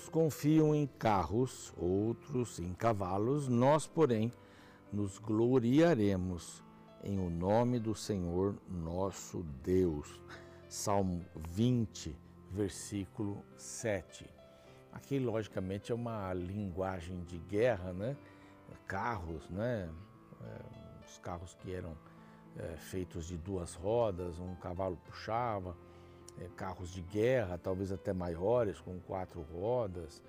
Uns confiam em carros, outros em cavalos, nós, porém, nos gloriaremos em o nome do Senhor nosso Deus. Salmo 20, versículo 7. Aqui, logicamente, é uma linguagem de guerra, né? Carros, né? É, os carros que eram é, feitos de duas rodas, um cavalo puxava, é, carros de guerra, talvez até maiores, com quatro rodas,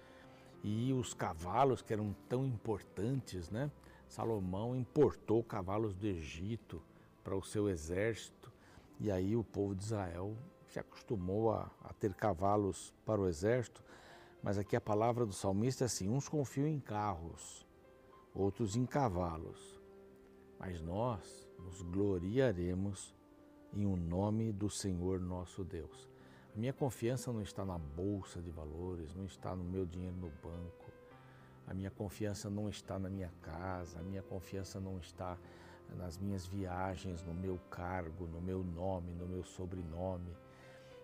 e os cavalos que eram tão importantes, né? Salomão importou cavalos do Egito para o seu exército, e aí o povo de Israel se acostumou a, a ter cavalos para o exército, mas aqui a palavra do salmista é assim: uns confiam em carros, outros em cavalos, mas nós nos gloriaremos em o um nome do Senhor nosso Deus. A minha confiança não está na bolsa de valores, não está no meu dinheiro no banco, a minha confiança não está na minha casa, a minha confiança não está nas minhas viagens, no meu cargo, no meu nome, no meu sobrenome,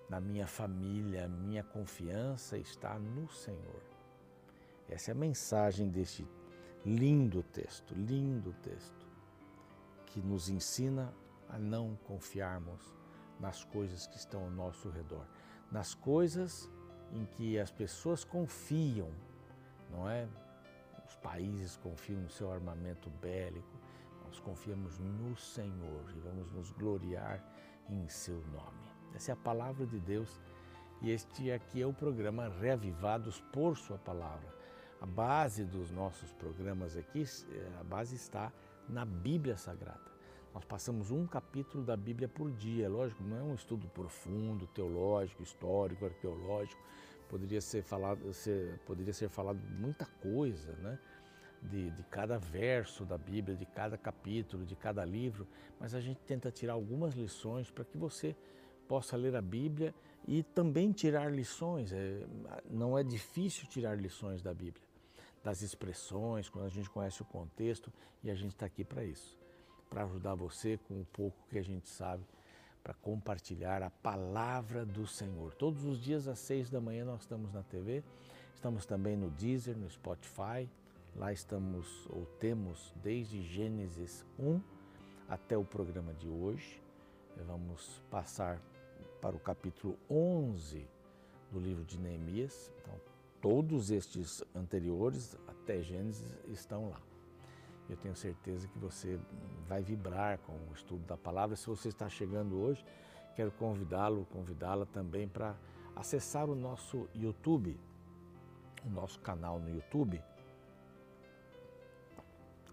na minha família. A minha confiança está no Senhor. Essa é a mensagem deste lindo texto, lindo texto, que nos ensina a não confiarmos nas coisas que estão ao nosso redor, nas coisas em que as pessoas confiam, não é? Os países confiam no seu armamento bélico, nós confiamos no Senhor e vamos nos gloriar em seu nome. Essa é a palavra de Deus e este aqui é o programa Reavivados por Sua Palavra. A base dos nossos programas aqui, a base está na Bíblia Sagrada. Nós passamos um capítulo da Bíblia por dia, lógico, não é um estudo profundo, teológico, histórico, arqueológico. Poderia ser falado, ser, poderia ser falado muita coisa, né? De, de cada verso da Bíblia, de cada capítulo, de cada livro, mas a gente tenta tirar algumas lições para que você possa ler a Bíblia e também tirar lições. É, não é difícil tirar lições da Bíblia, das expressões, quando a gente conhece o contexto e a gente está aqui para isso para ajudar você com o pouco que a gente sabe, para compartilhar a palavra do Senhor. Todos os dias às seis da manhã nós estamos na TV, estamos também no Deezer, no Spotify. Lá estamos ou temos desde Gênesis 1 até o programa de hoje. Vamos passar para o capítulo 11 do livro de Neemias. Então, todos estes anteriores até Gênesis estão lá. Eu tenho certeza que você vai vibrar com o estudo da palavra. Se você está chegando hoje, quero convidá-lo, convidá-la também para acessar o nosso YouTube, o nosso canal no YouTube.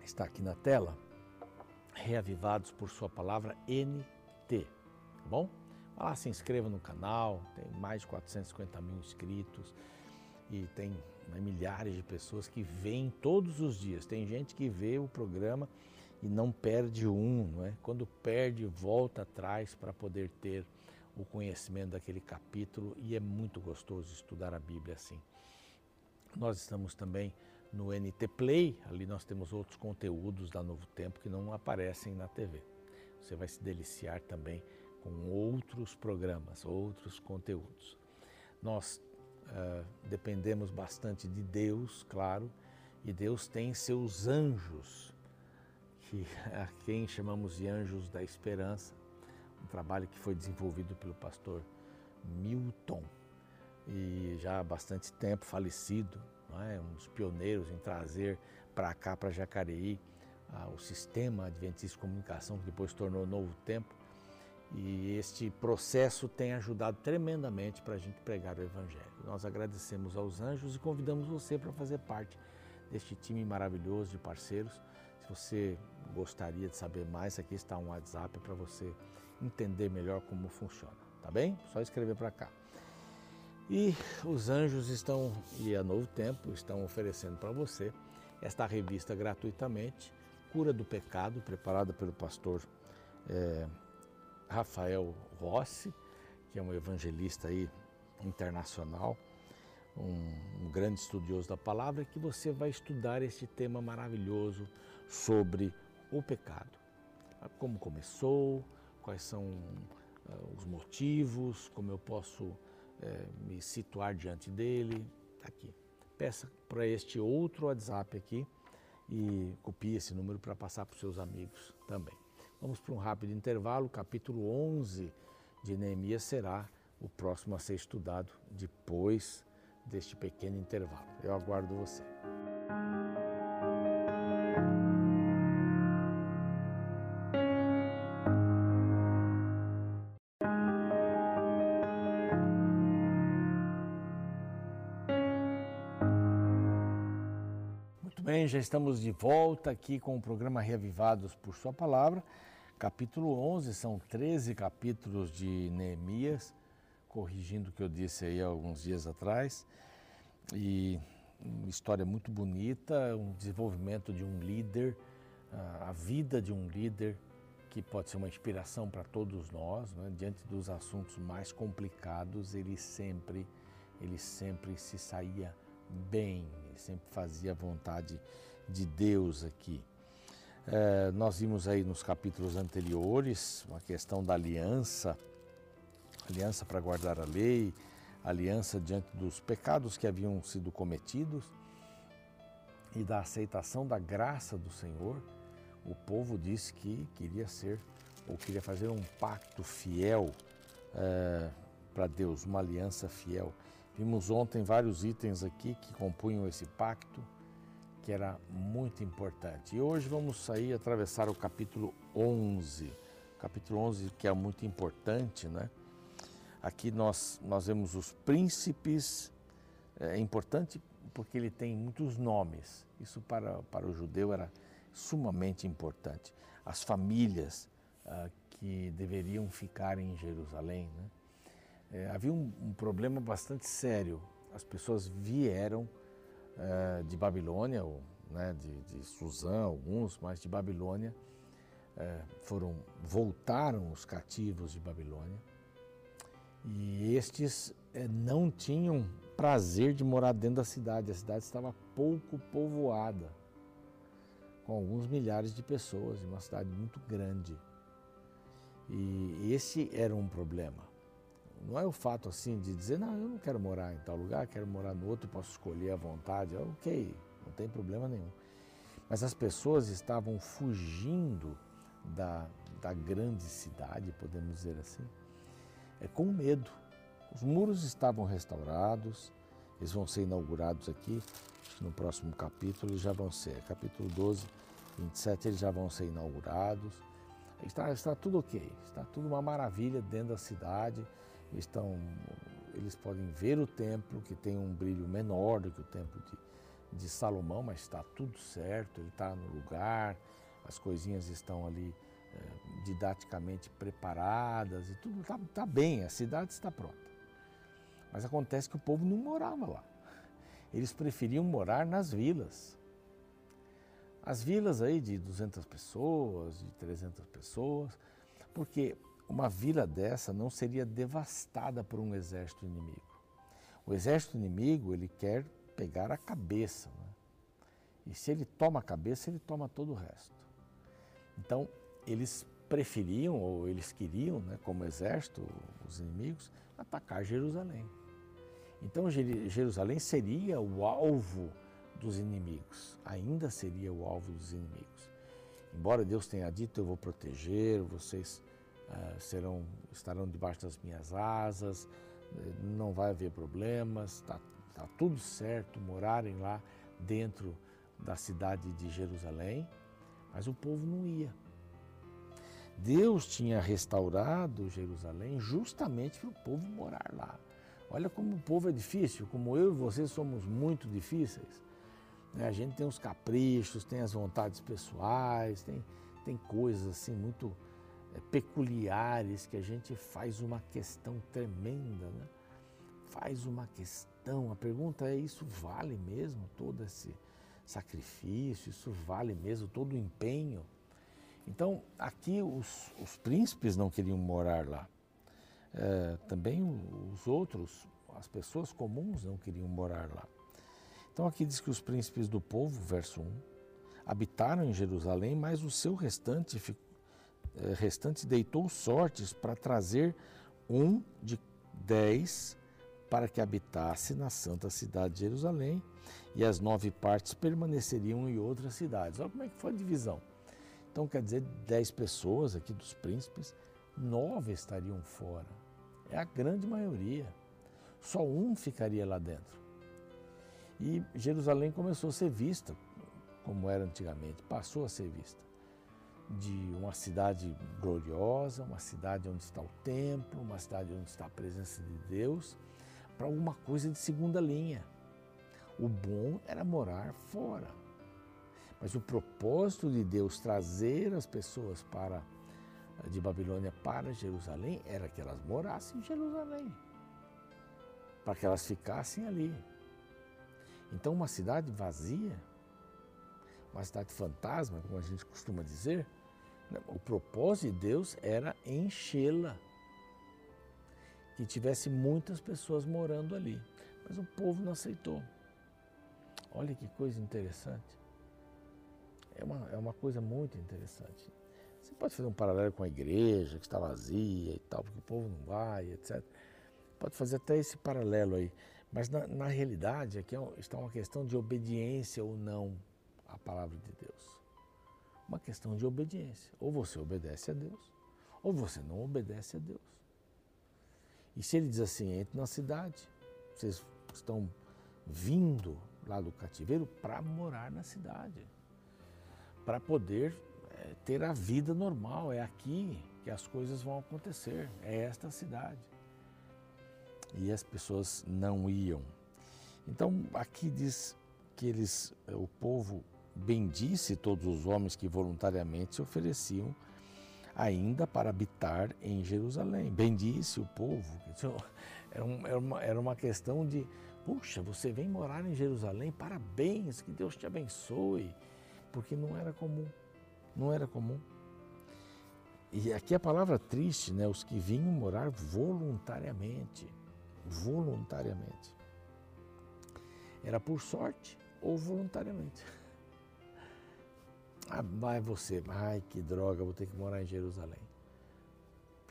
Está aqui na tela, Reavivados por Sua Palavra NT, tá bom? Vá lá, se inscreva no canal, tem mais de 450 mil inscritos e tem né, milhares de pessoas que veem todos os dias. Tem gente que vê o programa e não perde um, não é? Quando perde, volta atrás para poder ter o conhecimento daquele capítulo e é muito gostoso estudar a Bíblia assim. Nós estamos também no NT Play, ali nós temos outros conteúdos da Novo Tempo que não aparecem na TV. Você vai se deliciar também com outros programas, outros conteúdos. Nós uh, dependemos bastante de Deus, claro, e Deus tem seus anjos, que, a quem chamamos de anjos da esperança, um trabalho que foi desenvolvido pelo pastor Milton, e já há bastante tempo falecido, é? um dos pioneiros em trazer para cá, para Jacareí, uh, o sistema Adventista de Comunicação, que depois tornou Novo Tempo, e este processo tem ajudado tremendamente para a gente pregar o Evangelho. Nós agradecemos aos anjos e convidamos você para fazer parte deste time maravilhoso de parceiros. Se você gostaria de saber mais, aqui está um WhatsApp para você entender melhor como funciona, tá bem? Só escrever para cá. E os anjos estão, e a Novo Tempo, estão oferecendo para você esta revista gratuitamente, Cura do Pecado, preparada pelo pastor é, Rafael Rossi, que é um evangelista aí internacional, um, um, grande estudioso da palavra, que você vai estudar este tema maravilhoso sobre o pecado. Como começou, quais são uh, os motivos, como eu posso uh, me situar diante dele. Tá aqui. Peça para este outro WhatsApp aqui e copie esse número para passar para os seus amigos também. Vamos para um rápido intervalo. Capítulo 11 de Neemias será o próximo a ser estudado depois deste pequeno intervalo. Eu aguardo você. Muito bem, já estamos de volta aqui com o programa Reavivados por Sua Palavra. Capítulo 11, são 13 capítulos de Neemias corrigindo o que eu disse aí alguns dias atrás. E uma história muito bonita, um desenvolvimento de um líder, a vida de um líder que pode ser uma inspiração para todos nós, né? diante dos assuntos mais complicados, ele sempre, ele sempre se saía bem, sempre fazia a vontade de Deus aqui. É, nós vimos aí nos capítulos anteriores uma questão da aliança, aliança para guardar a lei, aliança diante dos pecados que haviam sido cometidos e da aceitação da graça do Senhor, o povo disse que queria ser ou queria fazer um pacto fiel é, para Deus, uma aliança fiel. Vimos ontem vários itens aqui que compunham esse pacto, que era muito importante. E hoje vamos sair atravessar o capítulo 11. Capítulo 11 que é muito importante, né? Aqui nós, nós vemos os príncipes, é importante porque ele tem muitos nomes. Isso para, para o judeu era sumamente importante. As famílias ah, que deveriam ficar em Jerusalém. Né? É, havia um, um, problema bastante sério. As pessoas vieram é, de Babilônia, ou, né, de, de Suzã, alguns, mas de Babilônia, é, foram voltaram os cativos de Babilônia e estes é, não tinham prazer de morar dentro da cidade. A cidade estava pouco povoada, com alguns milhares de pessoas, uma cidade muito grande. E esse era um problema. Não é o fato assim de dizer, não, eu não quero morar em tal lugar, quero morar no outro, posso escolher à vontade. Ok, não tem problema nenhum. Mas as pessoas estavam fugindo da, da grande cidade, podemos dizer assim é com medo. Os muros estavam restaurados, eles vão ser inaugurados aqui, no próximo capítulo já vão ser, capítulo 12, 27, eles já vão ser inaugurados. Está, está tudo ok, está tudo uma maravilha dentro da cidade. Estão, eles podem ver o templo, que tem um brilho menor do que o templo de, de Salomão, mas está tudo certo, ele está no lugar, as coisinhas estão ali é, didaticamente preparadas e tudo está tá bem, a cidade está pronta. Mas acontece que o povo não morava lá. Eles preferiam morar nas vilas. As vilas aí de 200 pessoas, de 300 pessoas, porque uma vila dessa não seria devastada por um exército inimigo. O exército inimigo, ele quer pegar a cabeça. Né? E se ele toma a cabeça, ele toma todo o resto. Então, eles preferiam ou eles queriam, né, como exército, os inimigos, atacar Jerusalém. Então Jerusalém seria o alvo dos inimigos, ainda seria o alvo dos inimigos. Embora Deus tenha dito, eu vou proteger, vocês uh, serão, estarão debaixo das minhas asas, não vai haver problemas, está tá tudo certo morarem lá dentro da cidade de Jerusalém, mas o povo não ia. Deus tinha restaurado Jerusalém justamente para o povo morar lá. Olha como o povo é difícil, como eu e você somos muito difíceis. Né? A gente tem os caprichos, tem as vontades pessoais, tem, tem coisas assim muito peculiares que a gente faz uma questão tremenda, né? Faz uma questão. A pergunta é: isso vale mesmo todo esse sacrifício? Isso vale mesmo todo o empenho? Então, aqui os, os príncipes não queriam morar lá. É, também os outros, as pessoas comuns não queriam morar lá. Então, aqui diz que os príncipes do povo, verso 1, habitaram em Jerusalém, mas o seu restante, é, restante deitou sortes para trazer um de dez para que habitasse na santa cidade de Jerusalém, e as nove partes permaneceriam em outras cidades. Olha como é que foi a divisão. Então quer dizer, dez pessoas aqui dos príncipes, nove estariam fora. É a grande maioria. Só um ficaria lá dentro. E Jerusalém começou a ser vista, como era antigamente, passou a ser vista de uma cidade gloriosa, uma cidade onde está o templo, uma cidade onde está a presença de Deus, para alguma coisa de segunda linha. O bom era morar fora. Mas o propósito de Deus trazer as pessoas para de Babilônia para Jerusalém era que elas morassem em Jerusalém, para que elas ficassem ali. Então, uma cidade vazia, uma cidade fantasma, como a gente costuma dizer, né, o propósito de Deus era enchê-la, que tivesse muitas pessoas morando ali. Mas o povo não aceitou. Olha que coisa interessante. É uma, é uma coisa muito interessante. Você pode fazer um paralelo com a igreja que está vazia e tal, porque o povo não vai, etc. Pode fazer até esse paralelo aí. Mas na, na realidade, aqui é está uma questão de obediência ou não à palavra de Deus. Uma questão de obediência. Ou você obedece a Deus, ou você não obedece a Deus. E se ele diz assim, entre na cidade, vocês estão vindo lá do cativeiro para morar na cidade, para poder é, ter a vida normal. É aqui que as coisas vão acontecer, é esta cidade. E as pessoas não iam. Então aqui diz que eles, o povo bendisse todos os homens que voluntariamente se ofereciam ainda para habitar em Jerusalém. Bendisse o povo. Era, uma, era uma questão de, puxa, você vem morar em Jerusalém, parabéns, que Deus te abençoe. Porque não era comum, não era comum. E aqui a palavra triste, né? Os que vinham morar voluntariamente, voluntariamente. Era por sorte ou voluntariamente. Ah, vai você, ai que droga, vou ter que morar em Jerusalém.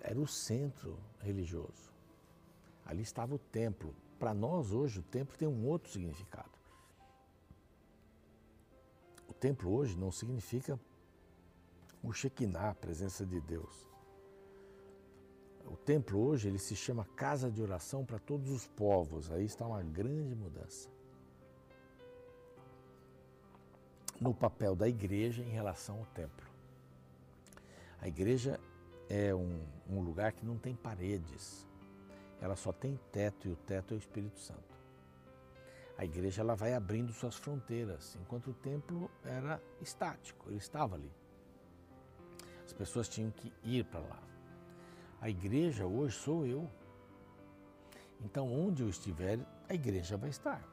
Era o centro religioso. Ali estava o templo. Para nós hoje o templo tem um outro significado. O templo hoje não significa o Shekinah, a presença de Deus. O templo hoje ele se chama casa de oração para todos os povos. Aí está uma grande mudança. No papel da igreja em relação ao templo. A igreja é um, um lugar que não tem paredes, ela só tem teto e o teto é o Espírito Santo. A igreja ela vai abrindo suas fronteiras, enquanto o templo era estático, ele estava ali. As pessoas tinham que ir para lá. A igreja hoje sou eu. Então, onde eu estiver, a igreja vai estar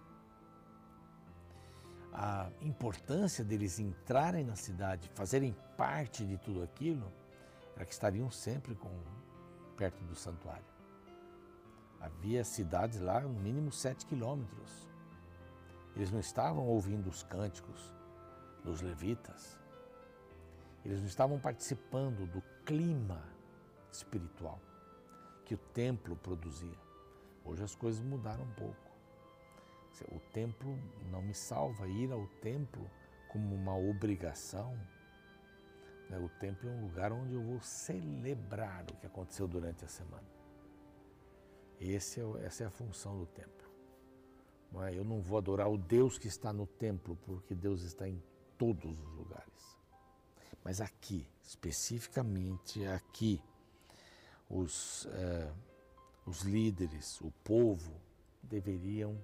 a importância deles entrarem na cidade, fazerem parte de tudo aquilo, era que estariam sempre com, perto do santuário. Havia cidades lá, no mínimo sete quilômetros. Eles não estavam ouvindo os cânticos dos levitas. Eles não estavam participando do clima espiritual que o templo produzia. Hoje as coisas mudaram um pouco. O templo não me salva. Ir ao templo como uma obrigação. Né? O templo é um lugar onde eu vou celebrar o que aconteceu durante a semana. É, essa é a função do templo. É? Eu não vou adorar o Deus que está no templo, porque Deus está em todos os lugares. Mas aqui, especificamente aqui, os, eh, os líderes, o povo, deveriam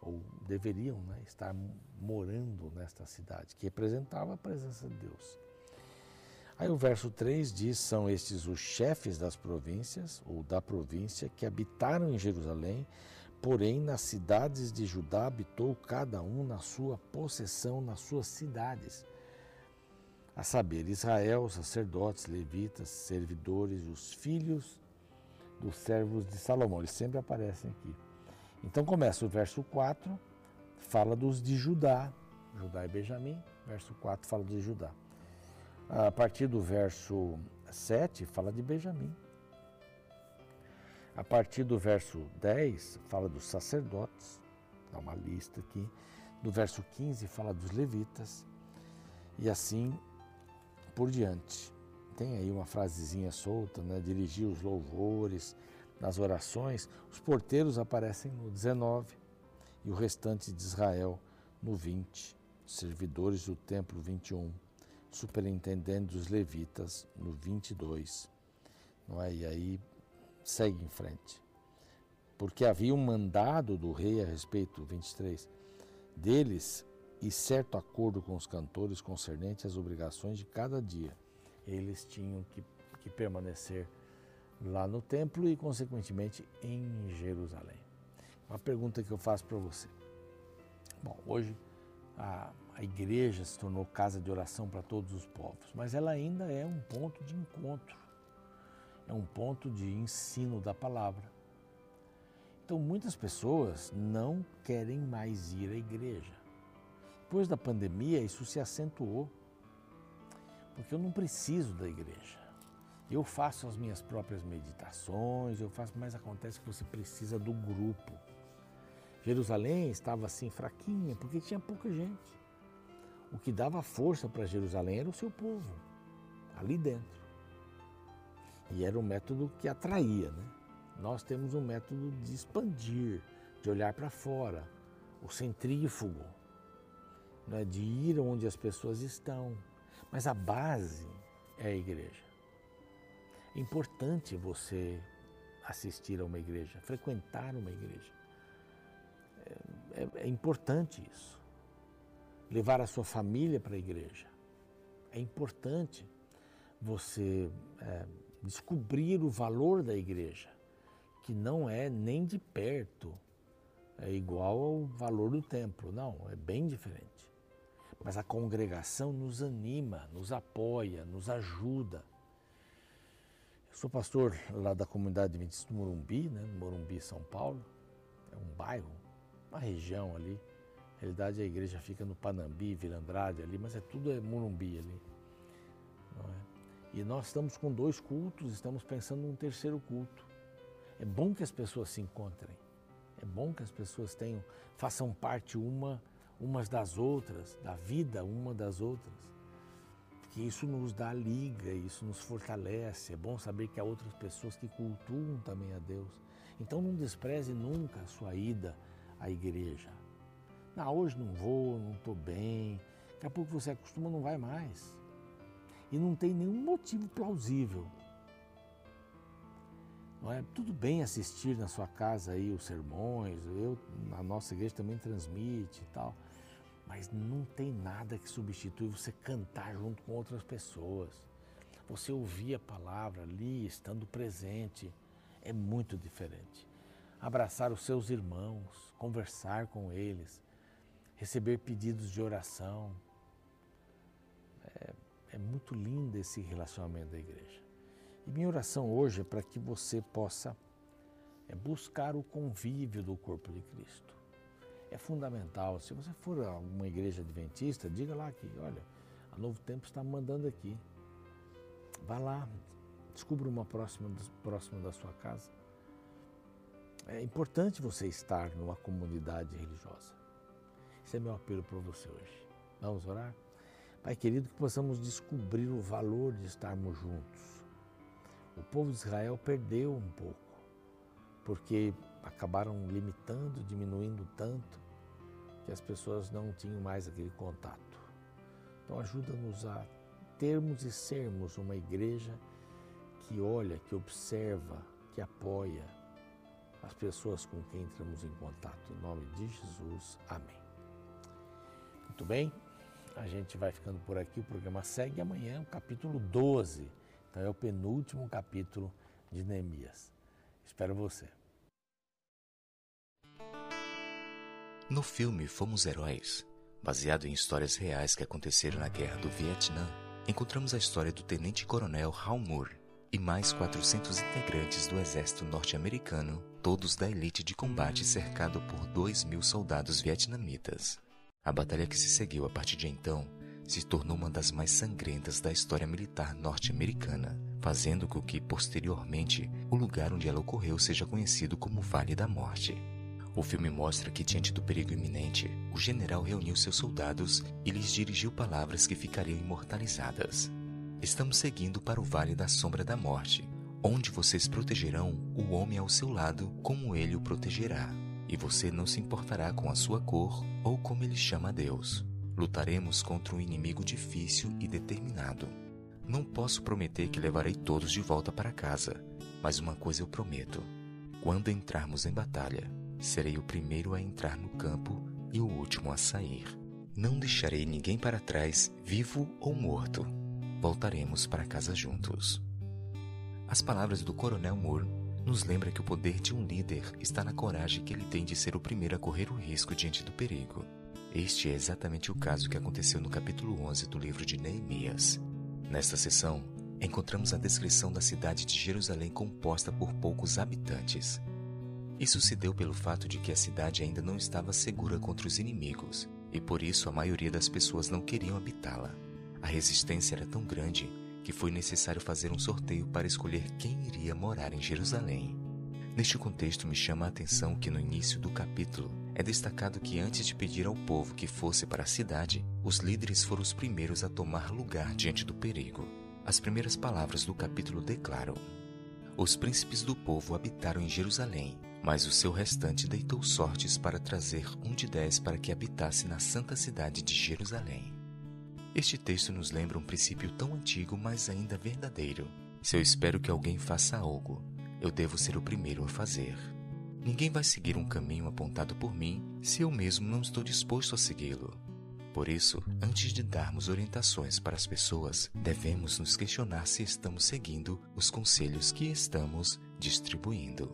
ou deveriam né, estar morando nesta cidade, que representava a presença de Deus. Aí o verso 3 diz: São estes os chefes das províncias, ou da província, que habitaram em Jerusalém, porém nas cidades de Judá habitou cada um na sua possessão, nas suas cidades. A saber, Israel, sacerdotes, levitas, servidores, os filhos dos servos de Salomão. Eles sempre aparecem aqui. Então começa o verso 4, fala dos de Judá, Judá e Benjamim, verso 4 fala de Judá. A partir do verso 7 fala de Benjamim. A partir do verso 10, fala dos sacerdotes, dá uma lista aqui. Do verso 15, fala dos levitas. E assim por diante. Tem aí uma frasezinha solta, né? Dirigir os louvores nas orações. Os porteiros aparecem no 19 e o restante de Israel no 20. Servidores do templo 21. Superintendente dos levitas no 22. Não é? E aí segue em frente. Porque havia um mandado do rei a respeito, 23, deles e certo acordo com os cantores concernente às obrigações de cada dia. Eles tinham que, que permanecer lá no templo e, consequentemente, em Jerusalém. Uma pergunta que eu faço para você. Bom, hoje a, a igreja se tornou casa de oração para todos os povos, mas ela ainda é um ponto de encontro, é um ponto de ensino da palavra. Então, muitas pessoas não querem mais ir à igreja. Depois da pandemia, isso se acentuou, porque eu não preciso da igreja. Eu faço as minhas próprias meditações, eu faço, mas acontece que você precisa do grupo. Jerusalém estava assim fraquinha porque tinha pouca gente. O que dava força para Jerusalém era o seu povo, ali dentro. E era um método que atraía, né? Nós temos um método de expandir, de olhar para fora, o centrífugo né, de ir onde as pessoas estão. Mas a base é a igreja. É importante você assistir a uma igreja, frequentar uma igreja. É, é, é importante isso. Levar a sua família para a igreja. É importante você é, descobrir o valor da igreja, que não é nem de perto é igual ao valor do templo, não, é bem diferente. Mas a congregação nos anima, nos apoia, nos ajuda. Sou pastor lá da comunidade Adventista do Morumbi, né, Morumbi, São Paulo. É um bairro, uma região ali. Na realidade, a igreja fica no Panambi, Vila Andrade ali, mas é tudo é Morumbi ali. É? E nós estamos com dois cultos, estamos pensando num terceiro culto. É bom que as pessoas se encontrem. É bom que as pessoas tenham, façam parte uma umas das outras, da vida uma das outras. Porque isso nos dá liga, isso nos fortalece. É bom saber que há outras pessoas que cultuam também a Deus. Então não despreze nunca a sua ida à igreja. Não, hoje não vou, não estou bem. Daqui a pouco você acostuma, não vai mais. E não tem nenhum motivo plausível. Não é? Tudo bem assistir na sua casa aí os sermões, eu, a nossa igreja também transmite e tal. Mas não tem nada que substitui você cantar junto com outras pessoas. Você ouvir a palavra ali, estando presente, é muito diferente. Abraçar os seus irmãos, conversar com eles, receber pedidos de oração. É, é muito lindo esse relacionamento da igreja. E minha oração hoje é para que você possa é, buscar o convívio do corpo de Cristo é fundamental. Se você for a uma igreja adventista, diga lá que, olha, a Novo Tempo está mandando aqui. Vá lá, descubra uma próxima, próxima da sua casa. É importante você estar numa comunidade religiosa. Esse é meu apelo para você hoje. Vamos orar? Pai querido, que possamos descobrir o valor de estarmos juntos. O povo de Israel perdeu um pouco, porque acabaram limitando, diminuindo tanto que as pessoas não tinham mais aquele contato. Então ajuda-nos a termos e sermos uma igreja que olha, que observa, que apoia as pessoas com quem entramos em contato. Em nome de Jesus, amém. Muito bem, a gente vai ficando por aqui. O programa segue amanhã, o capítulo 12. Então é o penúltimo capítulo de Neemias. Espero você. No filme Fomos Heróis, baseado em histórias reais que aconteceram na Guerra do Vietnã, encontramos a história do tenente-coronel Hal Moore e mais 400 integrantes do exército norte-americano, todos da elite de combate cercado por 2 mil soldados vietnamitas. A batalha que se seguiu a partir de então se tornou uma das mais sangrentas da história militar norte-americana, fazendo com que, posteriormente, o lugar onde ela ocorreu seja conhecido como Vale da Morte. O filme mostra que, diante do perigo iminente, o general reuniu seus soldados e lhes dirigiu palavras que ficariam imortalizadas. Estamos seguindo para o Vale da Sombra da Morte, onde vocês protegerão o homem ao seu lado como ele o protegerá, e você não se importará com a sua cor ou como ele chama a Deus. Lutaremos contra um inimigo difícil e determinado. Não posso prometer que levarei todos de volta para casa, mas uma coisa eu prometo: quando entrarmos em batalha, serei o primeiro a entrar no campo e o último a sair. Não deixarei ninguém para trás, vivo ou morto voltaremos para casa juntos. As palavras do Coronel Moore nos lembram que o poder de um líder está na coragem que ele tem de ser o primeiro a correr o risco diante do perigo. Este é exatamente o caso que aconteceu no capítulo 11 do livro de Neemias. Nesta sessão, encontramos a descrição da cidade de Jerusalém composta por poucos habitantes. Isso se deu pelo fato de que a cidade ainda não estava segura contra os inimigos, e por isso a maioria das pessoas não queriam habitá-la. A resistência era tão grande que foi necessário fazer um sorteio para escolher quem iria morar em Jerusalém. Neste contexto, me chama a atenção que no início do capítulo é destacado que antes de pedir ao povo que fosse para a cidade, os líderes foram os primeiros a tomar lugar diante do perigo. As primeiras palavras do capítulo declaram: Os príncipes do povo habitaram em Jerusalém, mas o seu restante deitou sortes para trazer um de dez para que habitasse na santa cidade de Jerusalém. Este texto nos lembra um princípio tão antigo, mas ainda verdadeiro. Se eu espero que alguém faça algo, eu devo ser o primeiro a fazer. Ninguém vai seguir um caminho apontado por mim se eu mesmo não estou disposto a segui-lo. Por isso, antes de darmos orientações para as pessoas, devemos nos questionar se estamos seguindo os conselhos que estamos distribuindo.